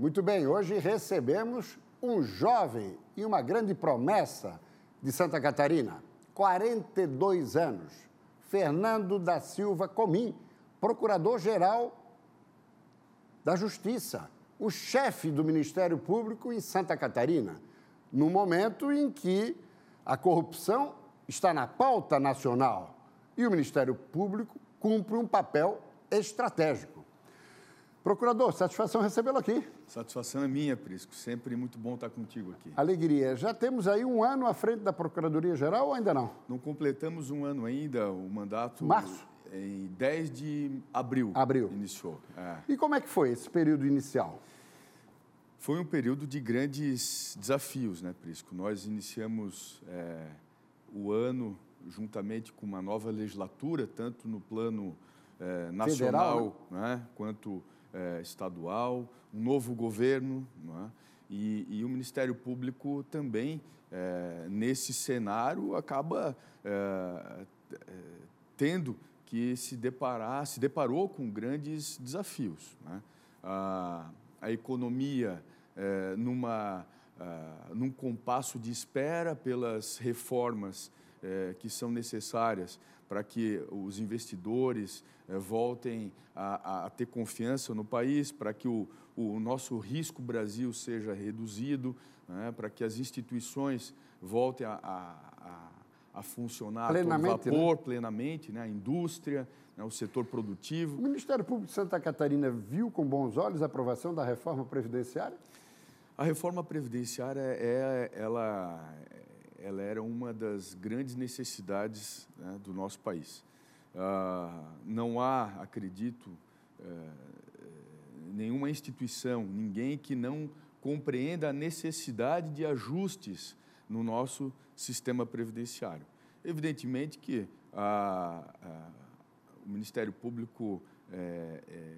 Muito bem, hoje recebemos um jovem e uma grande promessa de Santa Catarina, 42 anos, Fernando da Silva Comim, procurador-geral da Justiça, o chefe do Ministério Público em Santa Catarina, no momento em que a corrupção está na pauta nacional e o Ministério Público cumpre um papel estratégico. Procurador, satisfação recebê-lo aqui. Satisfação é minha, Prisco. Sempre muito bom estar contigo aqui. Alegria. Já temos aí um ano à frente da Procuradoria-Geral ou ainda não? Não completamos um ano ainda, o mandato... Março? Em 10 de abril. Abril. Iniciou. É. E como é que foi esse período inicial? Foi um período de grandes desafios, né, Prisco? Nós iniciamos é, o ano juntamente com uma nova legislatura, tanto no plano é, nacional Federal, né? Né, quanto é, estadual, um novo governo, né? e, e, o Ministério Público também, é, nesse cenário, acaba é, é, tendo que se deparar, se deparou com grandes desafios. Né? A, a, economia é, numa, num compasso de espera pelas reformas que são necessárias para que os investidores eh, voltem a, a, ter confiança no país, para que o, o nosso risco Brasil seja reduzido, né, para que as instituições voltem a, a, a funcionar plenamente, a vapor, né? plenamente, né, a indústria, né, o setor produtivo. O Ministério Público de Santa Catarina viu com bons olhos a aprovação da reforma previdenciária? A reforma previdenciária é, ela, ela era uma das grandes necessidades né, do nosso país. Ah, não há, acredito, eh, nenhuma instituição, ninguém que não compreenda a necessidade de ajustes no nosso sistema previdenciário. Evidentemente que a, a, o Ministério Público é, é,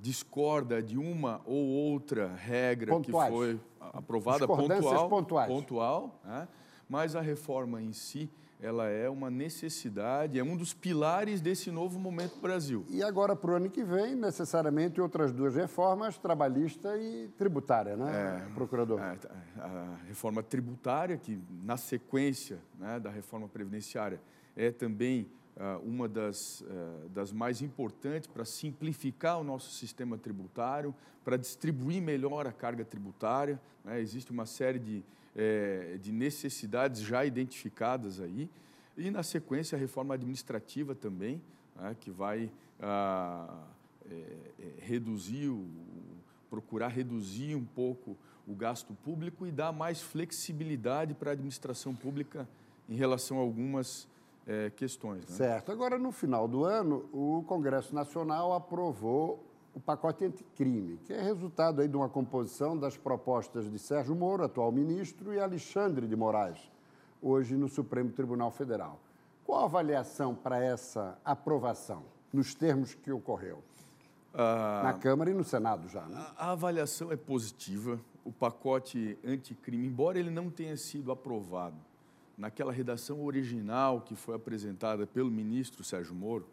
discorda de uma ou outra regra Pontuais. que foi aprovada pontual, pontuais. pontual né? mas a reforma em si ela é uma necessidade, é um dos pilares desse novo momento do Brasil. E agora, para o ano que vem, necessariamente outras duas reformas, trabalhista e tributária, né, é, procurador? É, a reforma tributária, que na sequência né, da reforma previdenciária é também uma das, uh, das mais importantes para simplificar o nosso sistema tributário, para distribuir melhor a carga tributária. Né? Existe uma série de, é, de necessidades já identificadas aí. E, na sequência, a reforma administrativa também, né? que vai ah, é, reduzir, o, procurar reduzir um pouco o gasto público e dar mais flexibilidade para a administração pública em relação a algumas é, questões. Né? Certo. Agora, no final do ano, o Congresso Nacional aprovou o pacote anticrime, que é resultado aí de uma composição das propostas de Sérgio Moro, atual ministro, e Alexandre de Moraes, hoje no Supremo Tribunal Federal. Qual a avaliação para essa aprovação, nos termos que ocorreu? Ah, Na Câmara e no Senado já, né? A, a avaliação é positiva. O pacote anticrime, embora ele não tenha sido aprovado naquela redação original que foi apresentada pelo ministro Sérgio Moro,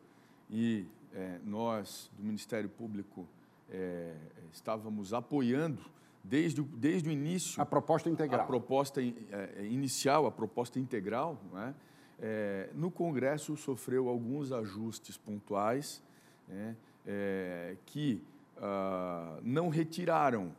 e é, nós, do Ministério Público, é, estávamos apoiando desde o, desde o início. A proposta integral. A proposta é, é inicial, a proposta integral. Né? É, no Congresso sofreu alguns ajustes pontuais né? É, que ah, não retiraram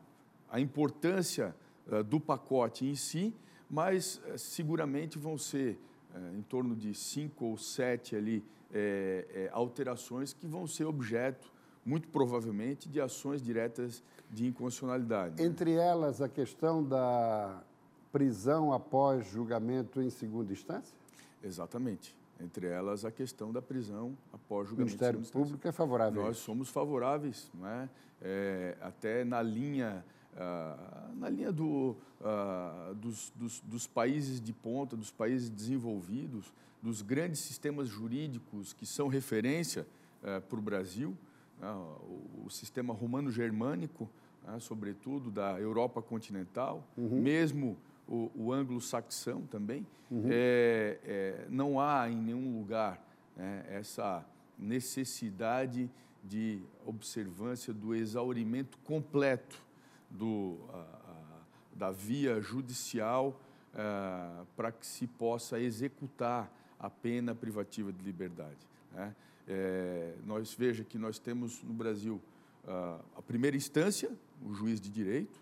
a importância ah, do pacote em si, mas eh, seguramente vão ser eh, em torno de cinco ou sete ali é, alterações que vão ser objeto, muito provavelmente, de ações diretas de inconstitucionalidade. Entre elas, a questão da prisão após julgamento em segunda instância? Exatamente. Entre elas, a questão da prisão após julgamento. O Ministério Público é favorável. Nós somos favoráveis, não é? é até na linha ah, na linha do, uh, dos, dos, dos, países de ponta, dos países desenvolvidos, dos grandes sistemas jurídicos que são referência uh, para o Brasil, né, o, o, sistema romano-germânico, né, sobretudo da Europa continental, uhum. mesmo o, o anglo-saxão também, uhum. é, é, não há em nenhum lugar né, essa necessidade de observância do exaurimento completo do, da via judicial uh, para que se possa executar a pena privativa de liberdade. Né? É, nós veja que nós temos no Brasil a primeira instância, o juiz de direito,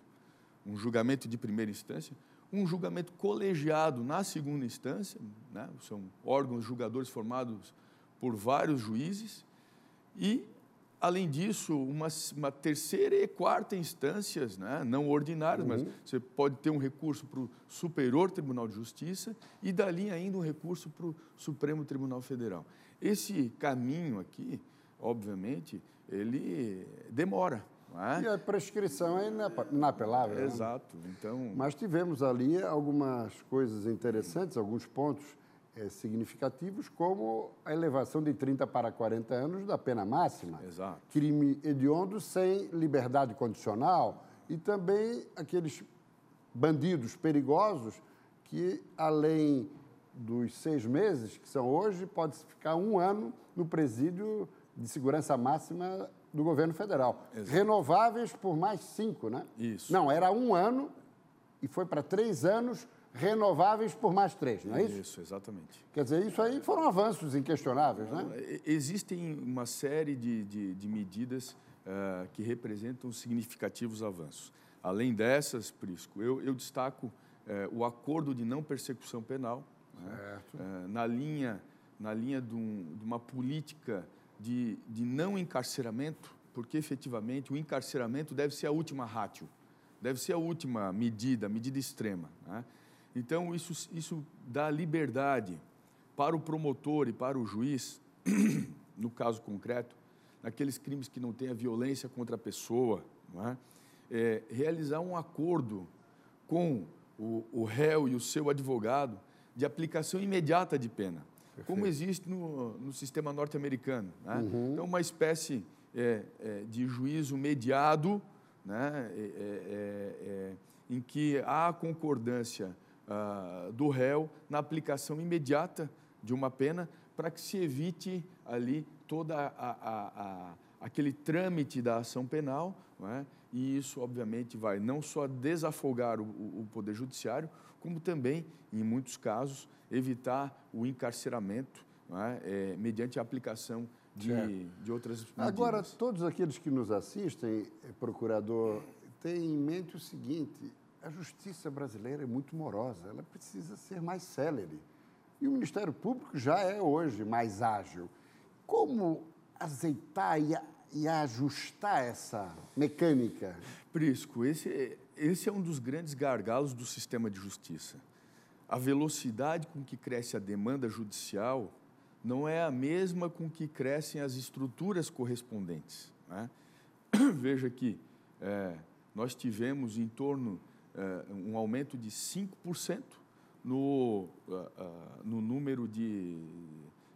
um julgamento de primeira instância, um julgamento colegiado na segunda instância, né? são órgãos julgadores formados por vários juízes, e Além disso, uma, uma, terceira e quarta instâncias, né, não ordinárias, uhum. mas você pode ter um recurso para o Superior Tribunal de Justiça e dali ainda um recurso para o Supremo Tribunal Federal. Esse caminho aqui, obviamente, ele demora. É? E a prescrição é inapelável. Né? Exato. Então... Mas tivemos ali algumas coisas interessantes, alguns pontos é, significativos, como a elevação de 30 para 40 anos da pena máxima. Exato. Crime hediondo sem liberdade condicional e também aqueles bandidos perigosos que, além dos seis meses que são hoje, pode ficar um ano no presídio de segurança máxima do governo federal. Exato. Renováveis por mais cinco, né? Isso. Não, era um ano e foi para três anos renováveis por mais três, não é isso? Isso, exatamente. Quer dizer, isso aí foram avanços inquestionáveis, né? Existem uma série de, de, de medidas uh, que representam significativos avanços. Além dessas, Prisco, eu, eu destaco uh, o acordo de não persecução penal, né? uh, na linha, na linha de, um, de uma política de, de não encarceramento, porque efetivamente o encarceramento deve ser a última rátio, deve ser a última medida, medida extrema. Né? Então, isso, isso dá liberdade para o promotor e para o juiz, no caso concreto, naqueles crimes que não tenha violência contra a pessoa, é? É, realizar um acordo com o, o, réu e o seu advogado de aplicação imediata de pena, Perfeito. como existe no, no sistema norte-americano. Né? Uhum. Então, uma espécie é, é de juízo mediado, né? É, em que há concordância uh, do réu na aplicação imediata de uma pena para que se evite ali toda a, a, a, aquele trâmite da ação penal, é? e isso, obviamente, vai não só desafogar o, o, Poder Judiciário, como também, em muitos casos, evitar o encarceramento é? É, mediante a aplicação de, de outras medidas. Agora, todos aqueles que nos assistem, eh, procurador, têm em mente o seguinte: a justiça brasileira é muito morosa, ela precisa ser mais célere. E o Ministério Público já é hoje mais ágil. Como azeitar e, e ajustar essa mecânica? Prisco, esse, esse é um dos grandes gargalos do sistema de justiça. A velocidade com que cresce a demanda judicial não é a mesma com que crescem as estruturas correspondentes. Né? Veja que é, nós tivemos em torno um aumento de 5% no, uh, uh, no número de,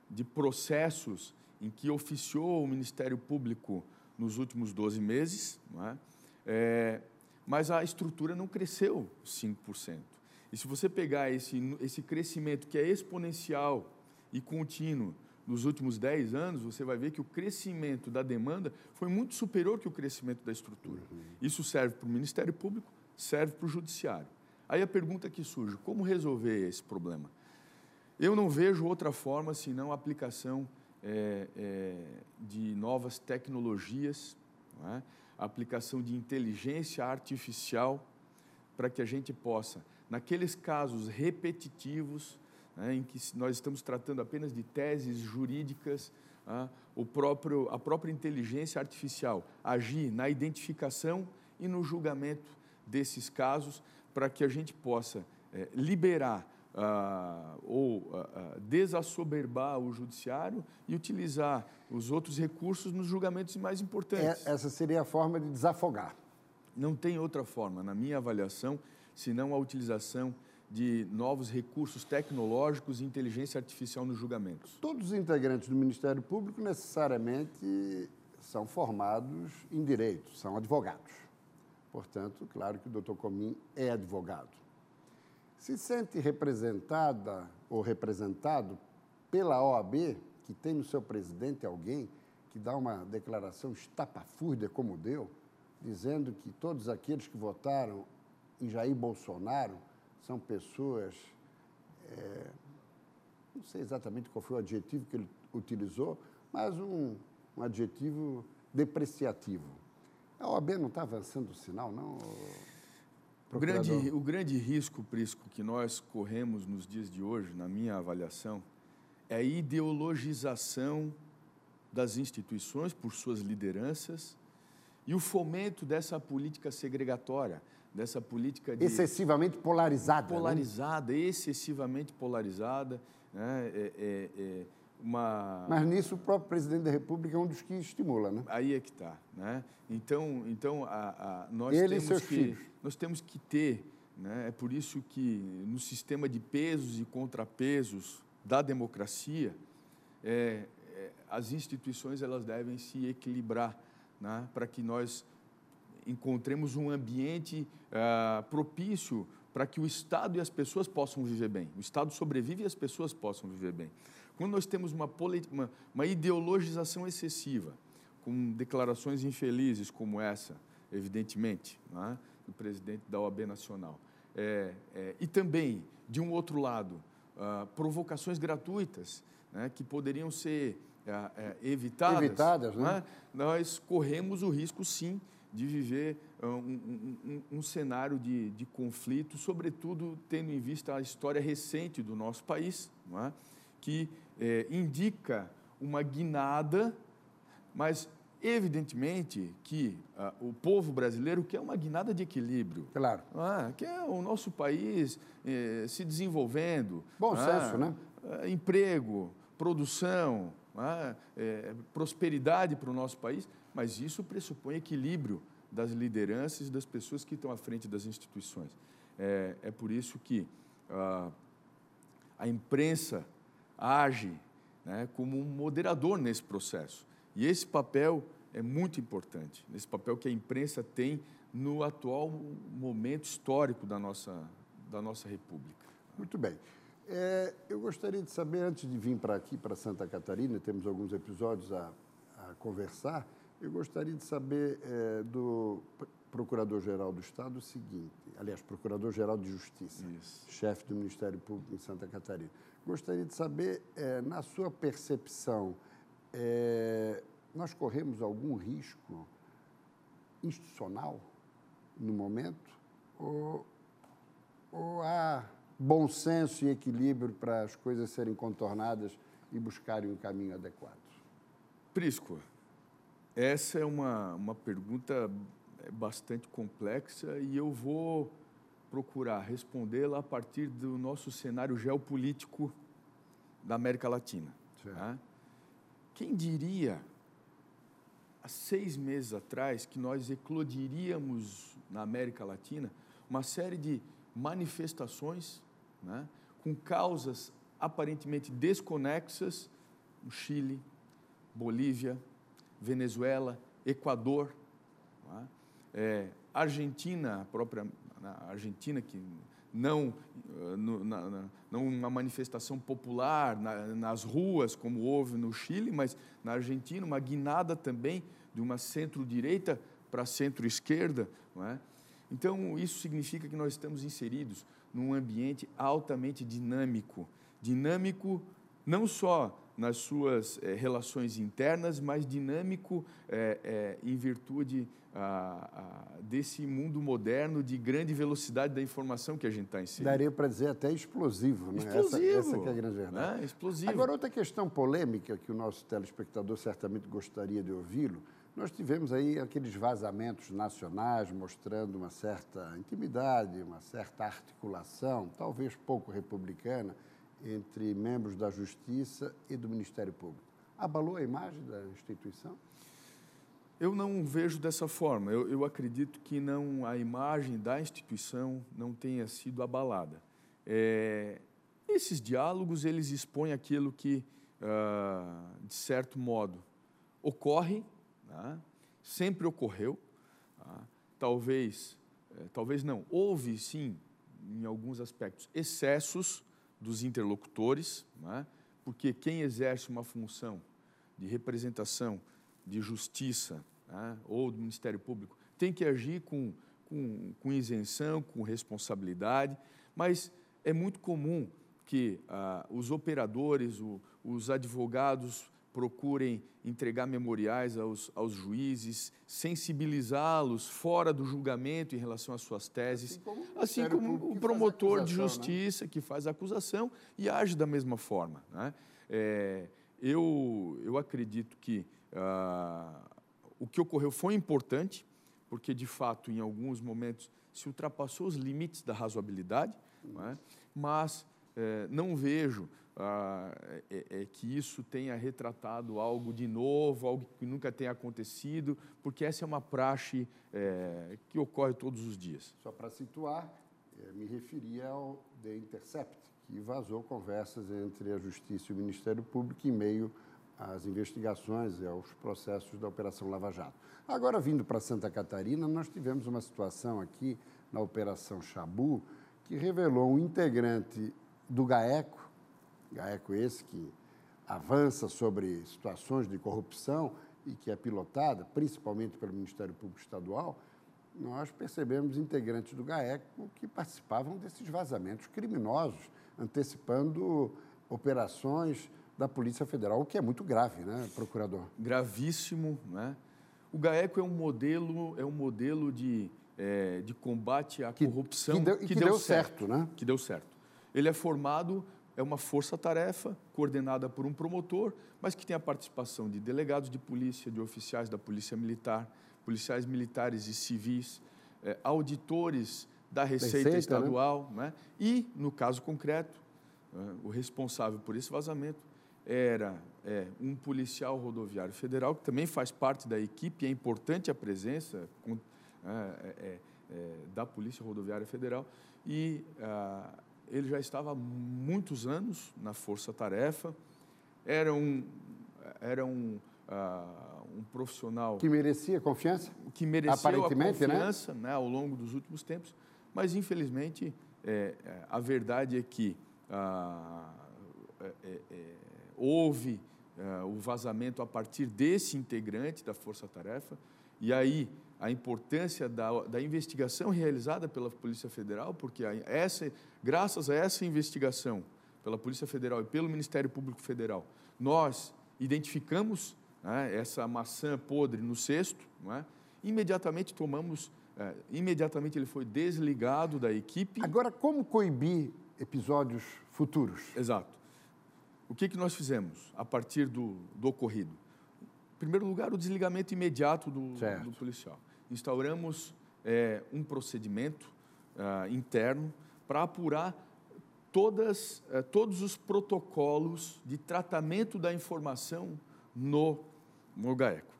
de processos em que oficiou o Ministério Público nos últimos 12 meses, é? É, mas a estrutura não cresceu 5%. E se você pegar esse, esse crescimento que é exponencial e contínuo nos últimos 10 anos, você vai ver que o crescimento da demanda foi muito superior que o crescimento da estrutura. Uhum. Isso serve para o Ministério Público, serve para o judiciário. Aí a pergunta que surge: como resolver esse problema? Eu não vejo outra forma senão a aplicação é, é, de novas tecnologias, é? a aplicação de inteligência artificial, para que a gente possa, naqueles casos repetitivos, né, em que nós estamos tratando apenas de teses jurídicas, né, o próprio, a própria inteligência artificial agir na identificação e no julgamento desses casos para que a gente possa é, liberar uh, ou uh, desassoberbar o judiciário e utilizar os outros recursos nos julgamentos mais importantes. É, essa seria a forma de desafogar. Não tem outra forma, na minha avaliação, senão a utilização de novos recursos tecnológicos e inteligência artificial nos julgamentos. Todos os integrantes do Ministério Público necessariamente são formados em direito, são advogados. Portanto, claro que o doutor Comim é advogado. Se sente representada ou representado pela OAB, que tem no seu presidente alguém que dá uma declaração estapafúrdia como deu, dizendo que todos aqueles que votaram em Jair Bolsonaro são pessoas. É, não sei exatamente qual foi o adjetivo que ele utilizou, mas um, um adjetivo depreciativo. A OAB não está avançando o sinal, não? O grande, o grande risco, Prisco, que nós corremos nos dias de hoje, na minha avaliação, é a ideologização das instituições por suas lideranças e o fomento dessa política segregatória, dessa política de, excessivamente polarizada. Né? Polarizada, né? excessivamente polarizada. Né? É, é, é uma... Mas nisso o próprio presidente da República é um dos que estimula, né? Aí é que está. Né? Então, então a, a, nós, Ele temos e seus que, filhos. nós temos que ter, né? é por isso que no sistema de pesos e contrapesos da democracia, é, é, as instituições elas devem se equilibrar né? para que nós encontremos um ambiente ah, propício para que o Estado e as pessoas possam viver bem. O Estado sobrevive e as pessoas possam viver bem. Quando nós temos uma, uma, uma ideologização excessiva, com declarações infelizes como essa, evidentemente, é? do presidente da OAB Nacional, é, é, e também, de um outro lado, uh, provocações gratuitas né, que poderiam ser uh, evitadas, evitadas né? É? nós corremos o risco, sim, de viver uh, um, um, um, cenário de, de conflito, sobretudo tendo em vista a história recente do nosso país, é? que é, indica uma guinada, mas evidentemente que ah, o povo brasileiro quer uma guinada de equilíbrio. Claro. Ah, quer o nosso país eh, se desenvolvendo. Bom ah, senso, né? Ah, emprego, produção, ah, eh, prosperidade para o nosso país, mas isso pressupõe equilíbrio das lideranças e das pessoas que estão à frente das instituições. É, é por isso que ah, a imprensa age né, como um moderador nesse processo. E esse papel é muito importante, esse papel que a imprensa tem no atual momento histórico da nossa, da nossa República. Muito bem. É, eu gostaria de saber, antes de vir para aqui, para Santa Catarina, temos alguns episódios a, a conversar, eu gostaria de saber é, do Procurador-Geral do Estado o seguinte, aliás, Procurador-Geral de Justiça, Isso. chefe do Ministério Público em Santa Catarina. Gostaria de saber, é, na sua percepção, é, nós corremos algum risco institucional no momento? Ou, ou há bom senso e equilíbrio para as coisas serem contornadas e buscarem um caminho adequado? Prisco, essa é uma, uma pergunta bastante complexa e eu vou procurar respondê-la a partir do nosso cenário geopolítico da América Latina. Tá? Quem diria, há seis meses atrás, que nós eclodiríamos na América Latina uma série de manifestações né, com causas aparentemente desconexas no Chile, Bolívia, Venezuela, Equador, é, Argentina, a própria na Argentina, que não, eh, no, na, na, não uma manifestação popular na, nas ruas, como houve no Chile, mas na Argentina, uma guinada também de uma centro-direita para centro-esquerda. É? Então, isso significa que nós estamos inseridos num ambiente altamente dinâmico dinâmico não só nas suas é, relações internas, mas dinâmico é, em virtude a, a, desse mundo moderno de grande velocidade da informação que a gente está inserindo. Daria para dizer até explosivo, né? Explosivo. Essa, essa é a grande verdade. Né? Explosivo. Agora, outra questão polêmica que o nosso telespectador certamente gostaria de ouvi-lo, nós tivemos aí aqueles vazamentos nacionais mostrando uma certa intimidade, uma certa articulação, talvez pouco republicana, entre membros da Justiça e do Ministério Público. Abalou a imagem da instituição? Eu não vejo dessa forma. Eu, eu acredito que não a imagem da instituição não tenha sido abalada. É, esses diálogos eles expõem aquilo que, ah, de certo modo, ocorre, né? sempre ocorreu. Tá? Talvez, é, talvez não. Houve sim, em alguns aspectos, excessos dos interlocutores, né? porque quem exerce uma função de representação, de justiça né? ou do Ministério Público tem que agir com, com, com isenção, com responsabilidade, mas é muito comum que ah, os operadores, o, os advogados procurem entregar memoriais aos, aos juízes, sensibilizá-los fora do julgamento em relação às suas teses, assim como, assim como o promotor de né? justiça né? que faz a acusação e age da mesma forma. Né? É, eu, eu acredito que ah, o que ocorreu foi importante, porque de fato, em alguns momentos, se ultrapassou os limites da razoabilidade, é? mas é, não vejo ah, é, é, que isso tenha retratado algo de novo, algo que nunca tenha acontecido, porque essa é uma praxe é, que ocorre todos os dias. Só para situar, é, me referia ao The Intercept, que vazou conversas entre a Justiça e o Ministério Público em meio às investigações e aos processos da Operação Lava Jato. Agora, vindo para Santa Catarina, nós tivemos uma situação aqui na Operação Chabu que revelou um integrante do GAECO, GAECO esse que avança sobre situações de corrupção e que é pilotada principalmente pelo Ministério Público Estadual, nós percebemos integrantes do GAECO que participavam desses vazamentos criminosos, antecipando operações da Polícia Federal, o que é muito grave, né, procurador? Gravíssimo, né? O GAECO é um modelo, é um modelo de, é, de combate à corrupção que, que deu, que, que deu, deu certo, certo, né? Que deu certo. Ele é formado é uma força-tarefa coordenada por um promotor, mas que tem a participação de delegados de polícia, de oficiais da Polícia Militar, policiais militares e civis, é, auditores da Receita, Receita né? Estadual, né? Né? e, no caso concreto, é, o responsável por esse vazamento era é, um policial rodoviário federal, que também faz parte da equipe, é importante a presença com, é, é, da Polícia Rodoviária Federal, e ah, ele já estava há muitos anos na Força Tarefa, era um, era um, uh, um profissional... Que merecia confiança? Que merecia Aparentemente, a né? confiança né? né? ao longo dos últimos tempos, mas infelizmente é, é a verdade é que é, é, houve uh, o vazamento a partir desse integrante da Força Tarefa, e aí a importância da, da investigação realizada pela Polícia Federal, porque essa, graças a essa investigação pela Polícia Federal e pelo Ministério Público Federal, nós identificamos né, essa maçã podre no cesto, é? imediatamente tomamos, é, imediatamente ele foi desligado da equipe. Agora, como coibir episódios futuros? Exato. O que, que nós fizemos a partir do, do ocorrido? Em primeiro lugar, o desligamento imediato do, do policial instauramos é, um procedimento uh, interno para apurar todas, uh, todos os protocolos de tratamento da informação no, no GAECO.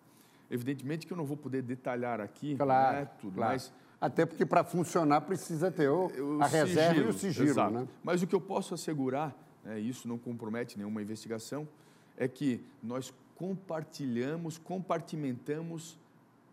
Evidentemente que eu não vou poder detalhar aqui claro, né, tudo, claro. mas... Até porque para funcionar precisa ter o, o a reserva sigilo, e o sigilo. Exato. Né? Mas o que eu posso assegurar, né, isso não compromete nenhuma investigação, é que nós compartilhamos, compartimentamos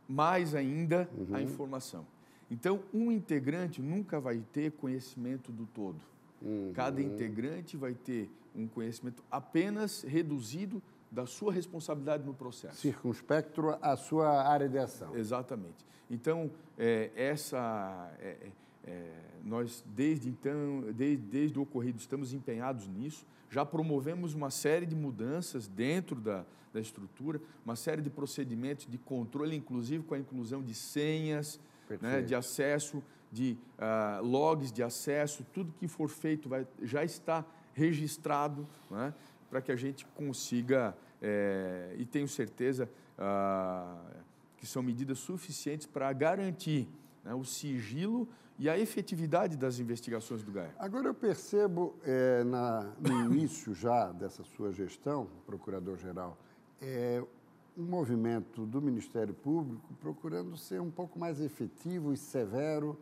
mais ainda uhum. a informação. Então, um integrante nunca vai ter conhecimento do todo. Uhum. Cada integrante vai ter um conhecimento apenas reduzido da sua responsabilidade no processo. Circunspecto à sua área de ação. Exatamente. Então, é, essa, é, é, nós desde então, desde, desde o ocorrido, estamos empenhados nisso. Já promovemos uma série de mudanças dentro da, da estrutura, uma série de procedimentos de controle, inclusive com a inclusão de senhas, né, de acesso, de uh, logs de acesso, tudo que for feito vai, já está registrado né, para que a gente consiga, é, e tenho certeza uh, que são medidas suficientes para garantir né, o sigilo e a efetividade das investigações do GAE. Agora eu percebo é, na, no início já dessa sua gestão, procurador-geral, é, um movimento do Ministério Público procurando ser um pouco mais efetivo e severo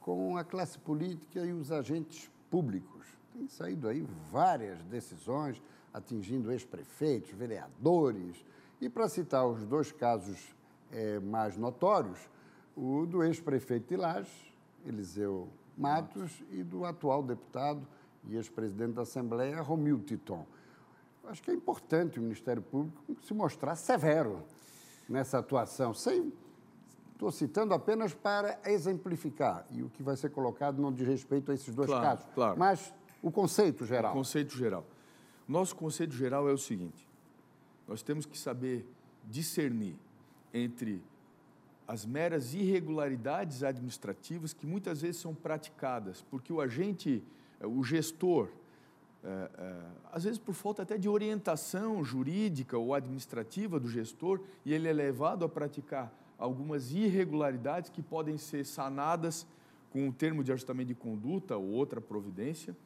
com a classe política e os agentes públicos. Tem saído aí várias decisões atingindo ex-prefeitos, vereadores. E para citar os dois casos é, mais notórios, o do ex-prefeito de Lages, Eliseu Matos, e do atual deputado e ex-presidente da Assembleia, Romil Titon acho que é importante o Ministério Público se mostrar severo nessa atuação, sem, Estou citando apenas para exemplificar, e o que vai ser colocado não diz respeito a esses dois claro, casos, claro. mas o conceito geral. O conceito geral. Nosso conceito geral é o seguinte: nós temos que saber discernir entre as meras irregularidades administrativas que muitas vezes são praticadas, porque o agente, eh, o gestor, é, é, às vezes por falta até de orientação jurídica ou administrativa do gestor, e ele é levado a praticar algumas irregularidades que podem ser sanadas com um termo de ajustamento de conduta ou outra providência,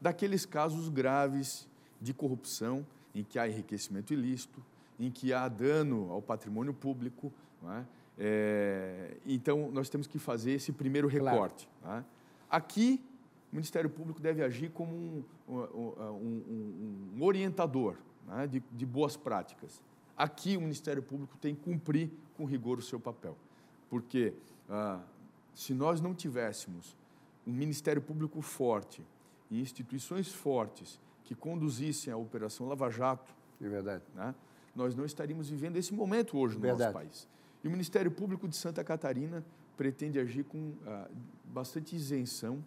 daqueles casos graves de corrupção em que há enriquecimento ilícito, em que há dano ao patrimônio público, não é? É, então, nós temos que fazer esse primeiro recorte. Claro. Né? Aqui, o Ministério Público deve agir como um, um, um, um orientador né, de, de, boas práticas. Aqui, o Ministério Público tem que cumprir com rigor o seu papel. Porque ah, se nós não tivéssemos um Ministério Público forte e instituições fortes que conduzissem a Operação Lava Jato, é verdade. Né, nós não estaríamos vivendo esse momento hoje no verdade. nosso país. E o Ministério Público de Santa Catarina pretende agir com ah, bastante isenção,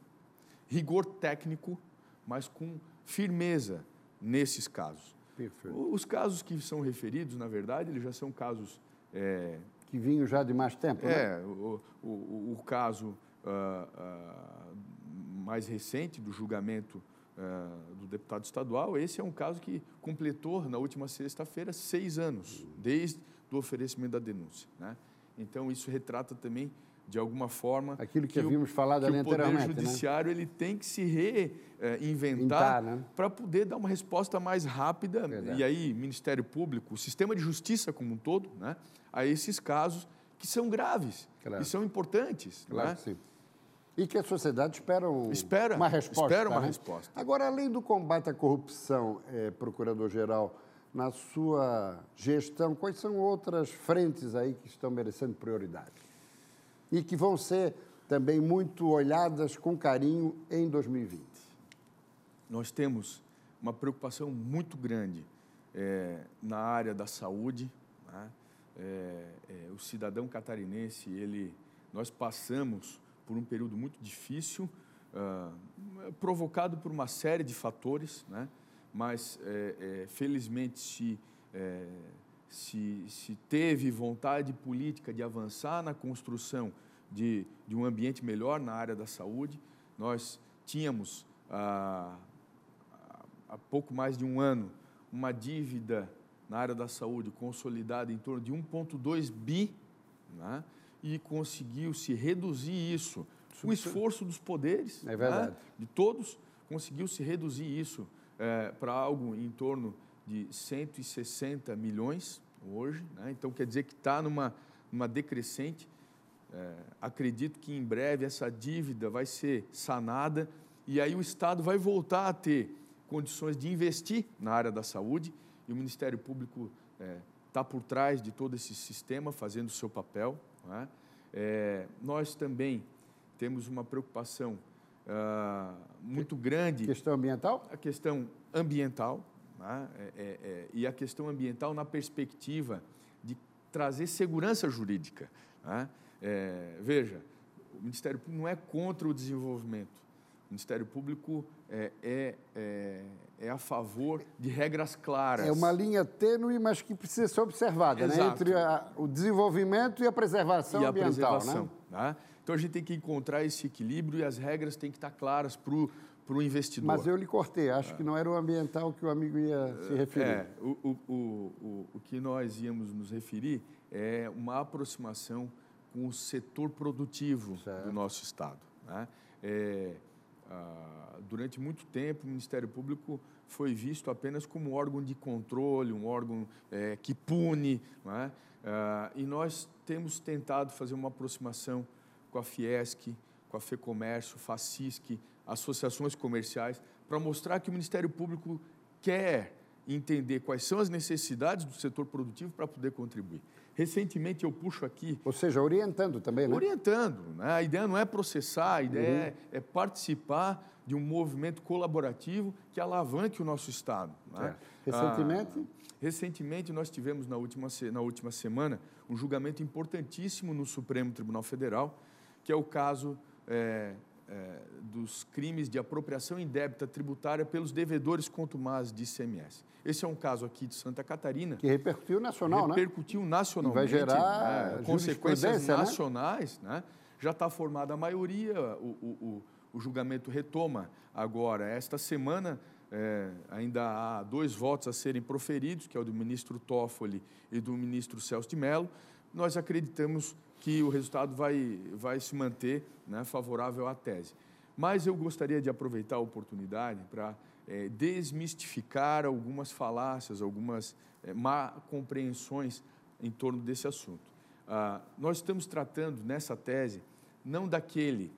rigor técnico, mas com firmeza nesses casos. Perfeito. Os casos que são referidos, na verdade, eles já são casos. É, que vinham já de mais tempo, é, né? o, o, o caso ah, ah, mais recente do julgamento ah, do deputado estadual, esse é um caso que completou, na última sexta-feira, seis anos, desde do oferecimento da denúncia. Né? Então, isso retrata também, de alguma forma... Aquilo que, que havíamos o, falado ali anteriormente. o Poder né? Judiciário né? ele tem que se reinventar né? para poder dar uma resposta mais rápida. Verdade. E aí, Ministério Público, o sistema de justiça como um todo, né? a esses casos que são graves, claro. que são importantes. Claro né? sim. E que a sociedade espera, um, espera uma resposta. Espera uma né? resposta. Agora, além do combate à corrupção, é, Procurador-Geral, na sua gestão, quais são outras frentes aí que estão merecendo prioridade? E que vão ser também muito olhadas com carinho em 2020? Nós temos uma preocupação muito grande é, na área da saúde. Né? É, é, o cidadão catarinense, ele, nós passamos por um período muito difícil, uh, provocado por uma série de fatores, né? Mas é, é, felizmente se, é, se, se, teve vontade política de avançar na construção de, de um ambiente melhor na área da saúde. Nós tínhamos, há, há pouco mais de um ano, uma dívida na área da saúde consolidada em torno de 1,2 bi, né? e conseguiu se reduzir isso. O esforço dos poderes, é né? de todos, conseguiu se reduzir isso é, para algo em torno de 160 milhões hoje. Né? Então, quer dizer que está numa, numa decrescente. É, acredito que em breve essa dívida vai ser sanada e aí o Estado vai voltar a ter condições de investir na área da saúde e o Ministério Público está é, por trás de todo esse sistema, fazendo o seu papel. É? É, nós também temos uma preocupação uh, muito grande. Questão ambiental? A questão ambiental. Né? É, é, é, e a questão ambiental na perspectiva de trazer segurança jurídica. Né? É, veja, o Ministério Público não é contra o desenvolvimento. O Ministério Público é, é, é, é, a favor de regras claras. É uma linha tênue, mas que precisa ser observada, né? entre a, o desenvolvimento e a preservação e ambiental. A preservação, né? Né? Então a gente tem que encontrar esse equilíbrio e as regras têm que estar claras para o investidor. Mas eu lhe cortei, acho é. que não era o ambiental que o amigo ia se referir. É, o, o, o, o que nós íamos nos referir é uma aproximação com o setor produtivo certo. do nosso Estado. Né? É, ah, durante muito tempo, o Ministério Público foi visto apenas como um órgão de controle, um órgão é, que pune. É? Ah, e nós temos tentado fazer uma aproximação com a Fiesc, com a FEComércio, FACISC, associações comerciais, para mostrar que o Ministério Público quer entender quais são as necessidades do setor produtivo para poder contribuir. Recentemente eu puxo aqui. Ou seja, orientando também, né? Orientando. Né? A ideia não é processar, a ideia uhum. é, é, participar de um movimento colaborativo que alavanque o nosso Estado. Né? É. Recentemente? Ah, recentemente nós tivemos na última, na última semana um julgamento importantíssimo no Supremo Tribunal Federal, que é o caso é, é, dos crimes de apropriação indébita tributária pelos devedores contumazes de ICMS. Esse é um caso aqui de Santa Catarina. Que repercutiu nacional, repercutiu né? nacionalmente. vai gerar né? consequências né? nacionais. Né? Né? Já está formada a maioria, o, o, o, julgamento retoma agora. Esta semana é, ainda há dois votos a serem proferidos, que é o do ministro Toffoli e do ministro Celso de Mello. Nós acreditamos que o resultado vai, vai se manter né, favorável à tese. Mas eu gostaria de aproveitar a oportunidade para é, desmistificar algumas falácias, algumas é, má compreensões em torno desse assunto. Ah, nós estamos tratando nessa tese não daquele,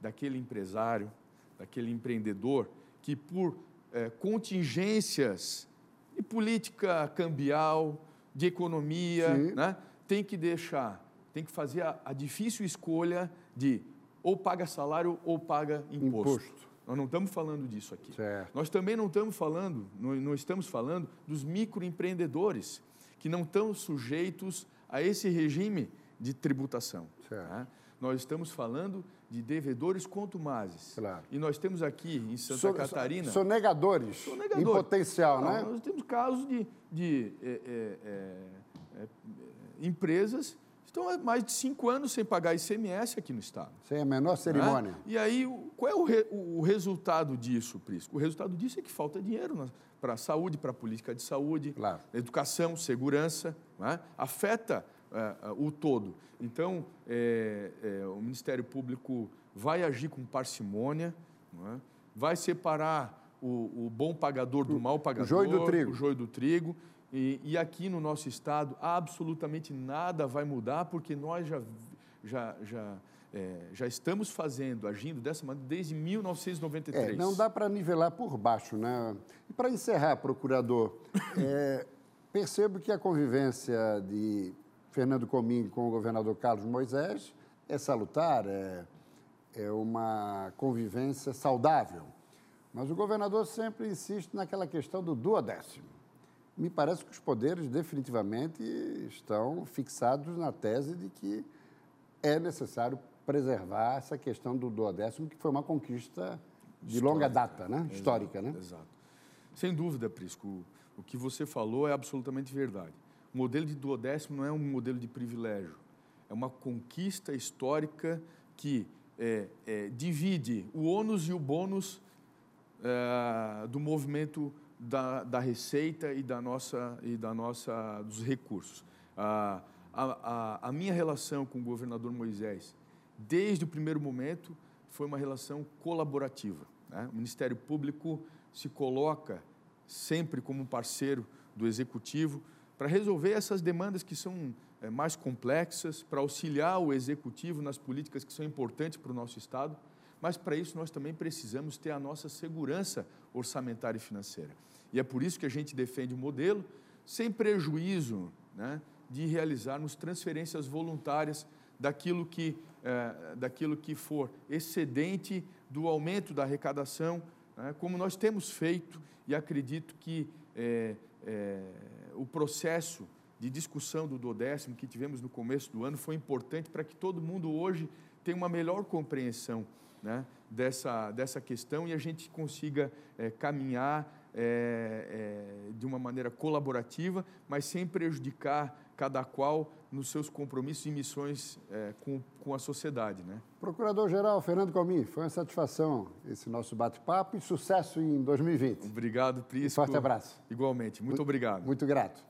daquele empresário, daquele empreendedor que por é, contingências de política cambial, de economia, né, tem que deixar tem que fazer a, a difícil escolha de ou paga salário ou paga imposto. imposto. Nós não estamos falando disso aqui. Certo. Nós também não estamos falando, não, não estamos falando dos microempreendedores que não estão sujeitos a esse regime de tributação. Né? Nós estamos falando de devedores contumazes. Claro. E nós temos aqui em Santa so, Catarina. Sonegadores. Sonegadores. Em potencial, não, né? Nós temos casos de, de é, é, é, empresas Estão há mais de cinco anos sem pagar ICMS aqui no Estado. Sem a menor cerimônia. E aí, qual é o, re, o, resultado disso, Prisco? O resultado disso é que falta dinheiro para a saúde, para a política de saúde, claro. educação, segurança. É? Afeta é, é, o todo. Então, é, é, o Ministério Público vai agir com parcimônia, vai separar o, o, bom pagador do mal pagador, o joio do trigo. O joio do trigo e, e, aqui no nosso estado, absolutamente nada vai mudar, porque nós já, já, já, é, já estamos fazendo, agindo dessa maneira desde 1993. É, não dá para nivelar por baixo, né? E para encerrar, procurador, é, percebo que a convivência de Fernando Comim com o governador Carlos Moisés é salutar, é, é uma convivência saudável. Mas o governador sempre insiste naquela questão do duodécimo me parece que os poderes definitivamente estão fixados na tese de que é necessário preservar essa questão do duodécimo, que foi uma conquista de Histórica. longa data, né? Histórica, né? Exato. Sem dúvida, Prisco, o que você falou é absolutamente verdade. O modelo de duodécimo não é um modelo de privilégio, é uma conquista histórica que é, é, divide o ônus e o bônus é, do movimento da, da receita e da nossa e da nossa dos recursos. a, a, a minha relação com o governador Moisés, desde o primeiro momento, foi uma relação colaborativa. Né? O Ministério Público se coloca sempre como parceiro do executivo para resolver essas demandas que são é, mais complexas, para auxiliar o executivo nas políticas que são importantes para o nosso Estado, mas para isso nós também precisamos ter a nossa segurança orçamentária e financeira. E é por isso que a gente defende o modelo sem prejuízo né, de realizarmos transferências voluntárias daquilo que, é, daquilo que for excedente do aumento da arrecadação, né, como nós temos feito, e acredito que é, é, o processo de discussão do duodécimo que tivemos no começo do ano foi importante para que todo mundo hoje tenha uma melhor compreensão né, dessa, dessa questão e a gente consiga é, caminhar é, é, de uma maneira colaborativa, mas sem prejudicar cada qual nos seus compromissos e missões é, com, com a sociedade. Né? Procurador-Geral Fernando Comi, foi uma satisfação esse nosso bate-papo e sucesso em 2020. Obrigado, Prisco. Um forte abraço. Igualmente, muito, muito obrigado. Muito grato.